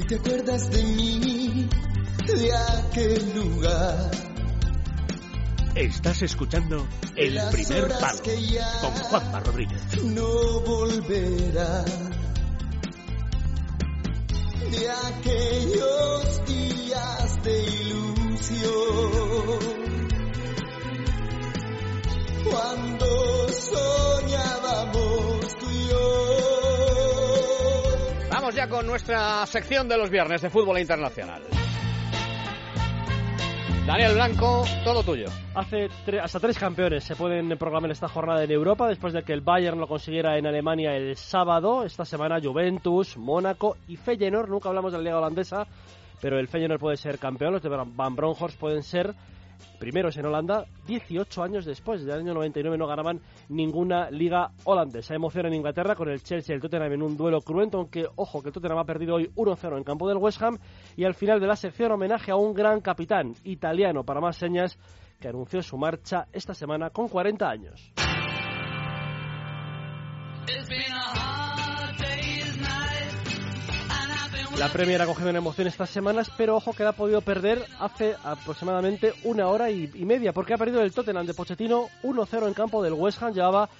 Si te acuerdas de mí, de aquel lugar. Estás escuchando El Primer Palo con Juanma Rodríguez. No volverá de aquellos días de ilusión. Ya con nuestra sección de los viernes de fútbol internacional. Daniel Blanco, todo tuyo. Hace hasta tres campeones se pueden programar esta jornada en Europa después de que el Bayern lo consiguiera en Alemania el sábado. Esta semana Juventus, Mónaco y Feyenoord. Nunca hablamos de la liga holandesa, pero el Feyenoord puede ser campeón. Los de Van Bronckhorst pueden ser primeros en Holanda, 18 años después. Desde el año 99 no ganaban ninguna liga holandesa. Emoción en Inglaterra con el Chelsea y el Tottenham en un duelo cruento, aunque ojo que el Tottenham ha perdido hoy 1-0 en campo del West Ham. Y al final de la sección homenaje a un gran capitán italiano, para más señas, que anunció su marcha esta semana con 40 años. La Premier ha cogido una emoción estas semanas, pero ojo que ha podido perder hace aproximadamente una hora y, media, porque ha perdido el Tottenham de Pochettino 1-0 en campo del West Ham. Llevaba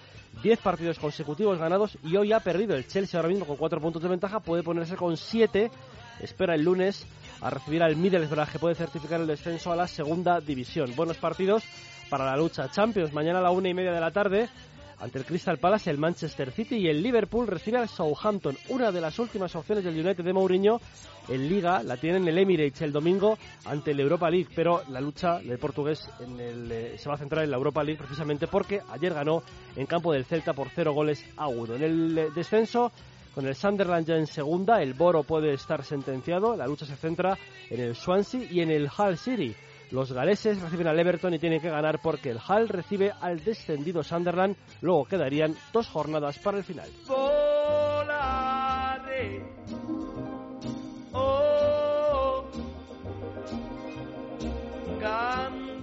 10 partidos consecutivos ganados y hoy ha perdido el Chelsea ahora mismo con 4 puntos de ventaja, puede ponerse con 7. Espera el lunes a recibir al Middlesbrough que puede certificar el descenso a la segunda división. Buenos partidos para la lucha Champions. Mañana a la una y media de la tarde ante el Crystal Palace, el Manchester City y el Liverpool recibe al Southampton. Una de las últimas opciones del United de Mourinho en Liga la tienen el Emirates el domingo ante el Europa League, pero la lucha del portugués eh, se va a centrar en la Europa League precisamente porque ayer ganó en campo del Celta por cero goles a uno. En el eh, descenso con el Sunderland ya en segunda, el Boro puede estar sentenciado. La lucha se centra en el Swansea y en el Hull City. Los galeses reciben al Everton y tienen que ganar porque el Hull recibe al descendido Sunderland. Luego quedarían dos jornadas para el final.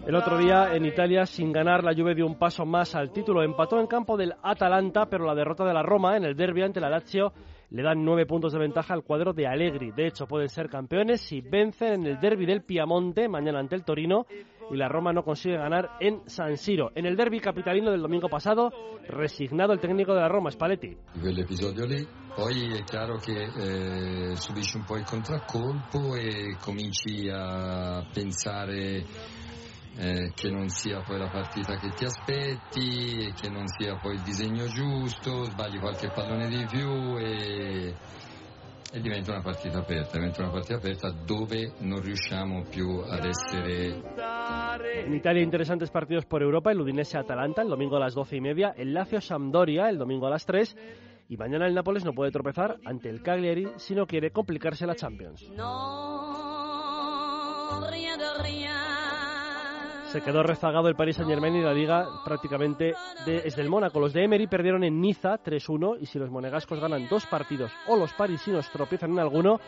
El otro día en Italia, sin ganar, la Juve dio un paso más al título. Empató en campo del Atalanta, pero la derrota de la Roma en el derby ante la Lazio le dan nueve puntos de ventaja al cuadro de Allegri. De hecho, pueden ser campeones si vencen en el derby del Piamonte mañana ante el Torino y la Roma no consigue ganar en San Siro. En el derby capitalino del domingo pasado, resignado el técnico de la Roma, Spalletti. Poi è chiaro che eh, subisci un po' il contraccolpo e cominci a pensare eh, che non sia poi la partita che ti aspetti, che non sia poi il disegno giusto, sbagli qualche pallone di più e, e diventa una partita aperta, diventa una partita aperta dove non riusciamo più ad essere... En Italia interesantes partidos por Europa, el Udinese-Atalanta el domingo a las 12 y media, el Lazio-Sampdoria el domingo a las 3 y mañana el Nápoles no puede tropezar ante el Cagliari si no quiere complicarse la Champions. No, rien de rien. Se quedó rezagado el Paris Saint Germain y la liga prácticamente de, es del Mónaco. Los de Emery perdieron en Niza 3-1 y si los monegascos ganan dos partidos o los parisinos tropiezan en alguno,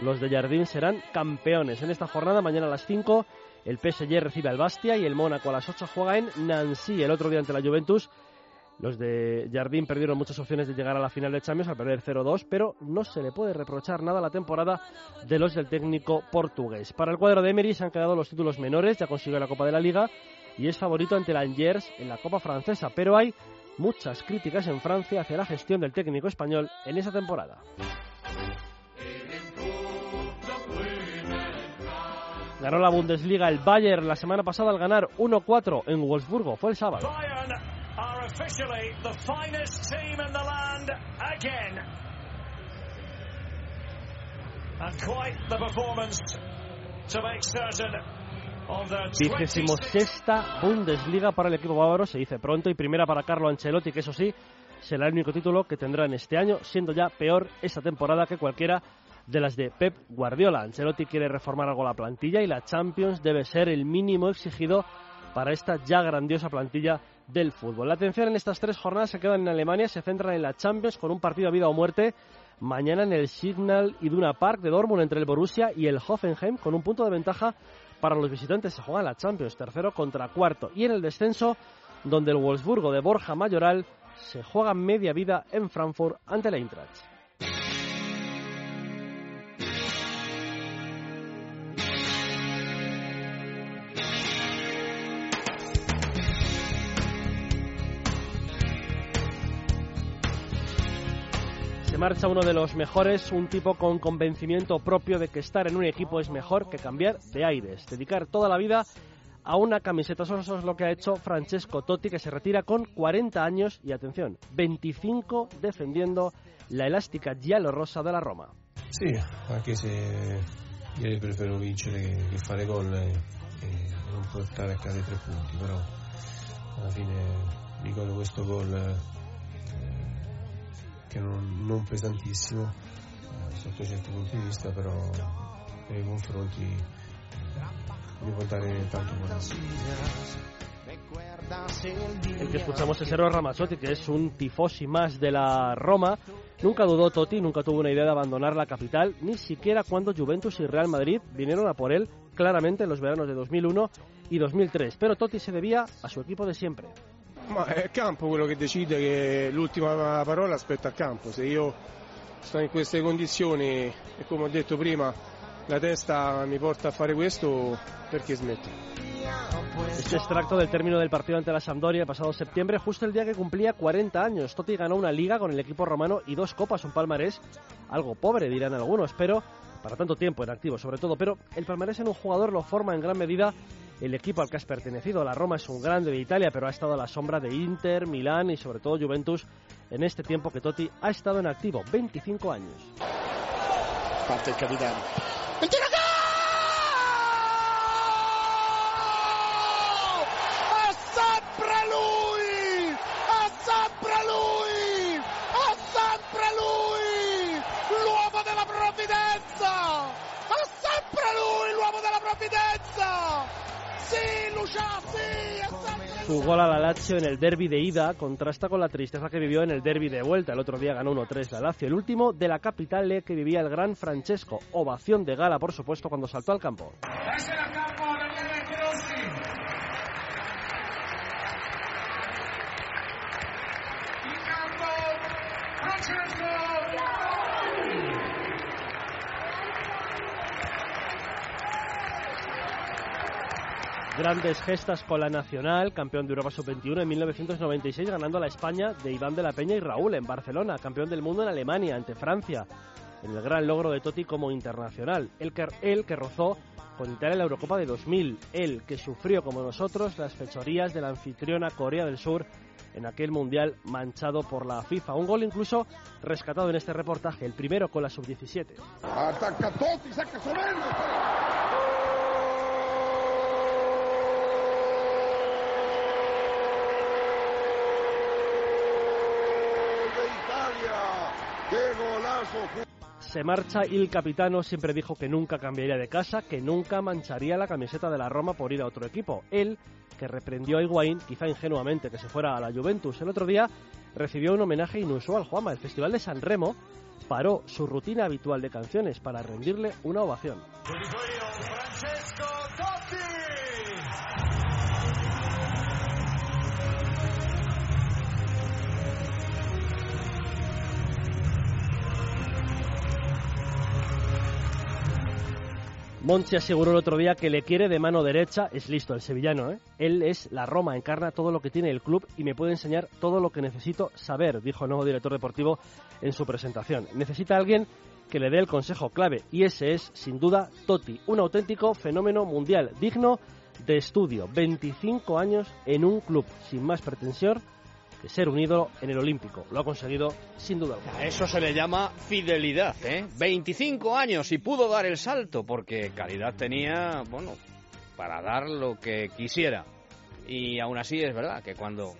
los de Jardín serán campeones. En esta jornada, mañana a las 5, el PSG recibe al Bastia y el Mónaco a las 8 juega en Nancy. El otro día ante la Juventus los de Jardín perdieron muchas opciones de llegar a la final de Champions al perder 0-2, pero no se le puede reprochar nada a la temporada de los del técnico portugués. Para el cuadro de Emery se han quedado los títulos menores, ya consiguió la Copa de la Liga y es favorito ante el Angers en la Copa Francesa, pero hay muchas críticas en Francia hacia la gestión del técnico español en esa temporada. Ganó la Bundesliga el Bayern la semana pasada al ganar 1-4 en Wolfsburgo, fue el sábado. Officially the finest team in the land again. And quite the performance to make certain Vigésimo sexta Bundesliga para el equipo bávaro, se dice pronto, y primera para Carlo Ancelotti, que eso sí, será el único título que tendrá en este año, siendo ya peor esta temporada que cualquiera de las de Pep Guardiola. Ancelotti quiere reformar algo la plantilla y la Champions debe ser el mínimo exigido para esta ya grandiosa plantilla del fútbol. La atención en estas tres jornadas se quedan en Alemania, se centran en la Champions con un partido a vida o muerte mañana en el Signal Iduna Park de Dortmund entre el Borussia y el Hoffenheim con un punto de ventaja para los visitantes. Se juega la Champions, tercero contra cuarto. Y en el descenso, donde el Wolfsburgo de Borja Mayoral se juega media vida en Frankfurt ante la Eintracht. Se marcha uno de los mejores, un tipo con convencimiento propio de que estar en un equipo es mejor que cambiar de aires, dedicar toda la vida a una camiseta. Eso es lo que ha hecho Francesco Totti, que se retira con 40 años y, atención, 25 defendiendo la elástica giallo-rosa de la Roma. Sí, anche se io prefiero vincere che, fare gol e, e, non a casa i tre punti, però alla fine ricordo questo gol eh, che non, non pesantissimo eh, sotto certi punti di vista, però nei confronti eh, tanto. El que escuchamos es Eros Ramazzotti, que es un tifosi más de la Roma. Nunca dudó Totti, nunca tuvo una idea de abandonar la capital, ni siquiera cuando Juventus y Real Madrid vinieron a por él claramente en los veranos de 2001 y 2003. Pero Totti se debía a su equipo de siempre. Ma è il campo quello che decide che l'ultima parola aspetta al campo. Se io sto in queste condizioni e come ho detto prima la testa mi porta a fare questo, perché smetto? Este extracto del término del partido ante la Sampdoria el pasado septiembre, justo el día que cumplía 40 años. Totti ganó una liga con el equipo romano y dos copas, un palmarés algo pobre, dirán algunos, pero para tanto tiempo en activo sobre todo. Pero el palmarés en un jugador lo forma en gran medida el equipo al que has pertenecido. La Roma es un grande de Italia, pero ha estado a la sombra de Inter, Milán y sobre todo Juventus en este tiempo que Totti ha estado en activo, 25 años. Parte el capitán. Su gol a la Lazio en el derby de ida contrasta con la tristeza que vivió en el derby de vuelta. El otro día ganó 1-3 la Lazio. El último de la capital que vivía el gran Francesco. Ovación de gala, por supuesto, cuando saltó al campo. Grandes gestas con la Nacional, campeón de Europa Sub-21 en 1996, ganando a la España de Iván de la Peña y Raúl en Barcelona, campeón del mundo en Alemania ante Francia, en el gran logro de Totti como internacional. El que, rozó con Italia en la Eurocopa de 2000, el que sufrió como nosotros las fechorías de la anfitriona Corea del Sur en aquel mundial manchado por la FIFA. Un gol incluso rescatado en este reportaje, el primero con la sub-17. Ataca Totti, saca Se marcha el capitano siempre dijo que nunca cambiaría de casa, que nunca mancharía la camiseta de la Roma por ir a otro equipo. Él, que reprendió a Higuaín, quizá ingenuamente, que se fuera a la Juventus. El otro día recibió un homenaje inusual. Juanma, el Festival de San Remo paró su rutina habitual de canciones para rendirle una ovación. Monchi aseguró el otro día que le quiere de mano derecha, es listo el sevillano, ¿eh? Él es la Roma, encarna todo lo que tiene el club y me puede enseñar todo lo que necesito saber, dijo el nuevo director deportivo en su presentación. Necesita alguien que le dé el consejo clave y ese es, sin duda, Totti, un auténtico fenómeno mundial, digno de estudio, 25 años en un club sin más pretensión de ser un ídolo en el Olímpico. Lo ha conseguido sin duda A eso se le llama fidelidad, ¿eh? 25 años y pudo dar el salto porque calidad tenía, bueno, para dar lo que quisiera. Y aún así es verdad que cuando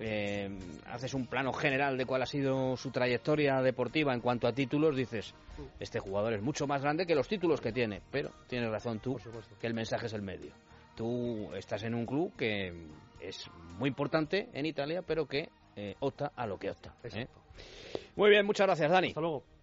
eh, haces un plano general de cuál ha sido su trayectoria deportiva en cuanto a títulos, dices, este jugador es mucho más grande que los títulos que tiene. Pero tienes razón tú, que el mensaje es el medio. Tú estás en un club que es muy importante en Italia, pero que eh, opta a lo que opta. ¿eh? Muy bien, muchas gracias, Dani. Hasta luego.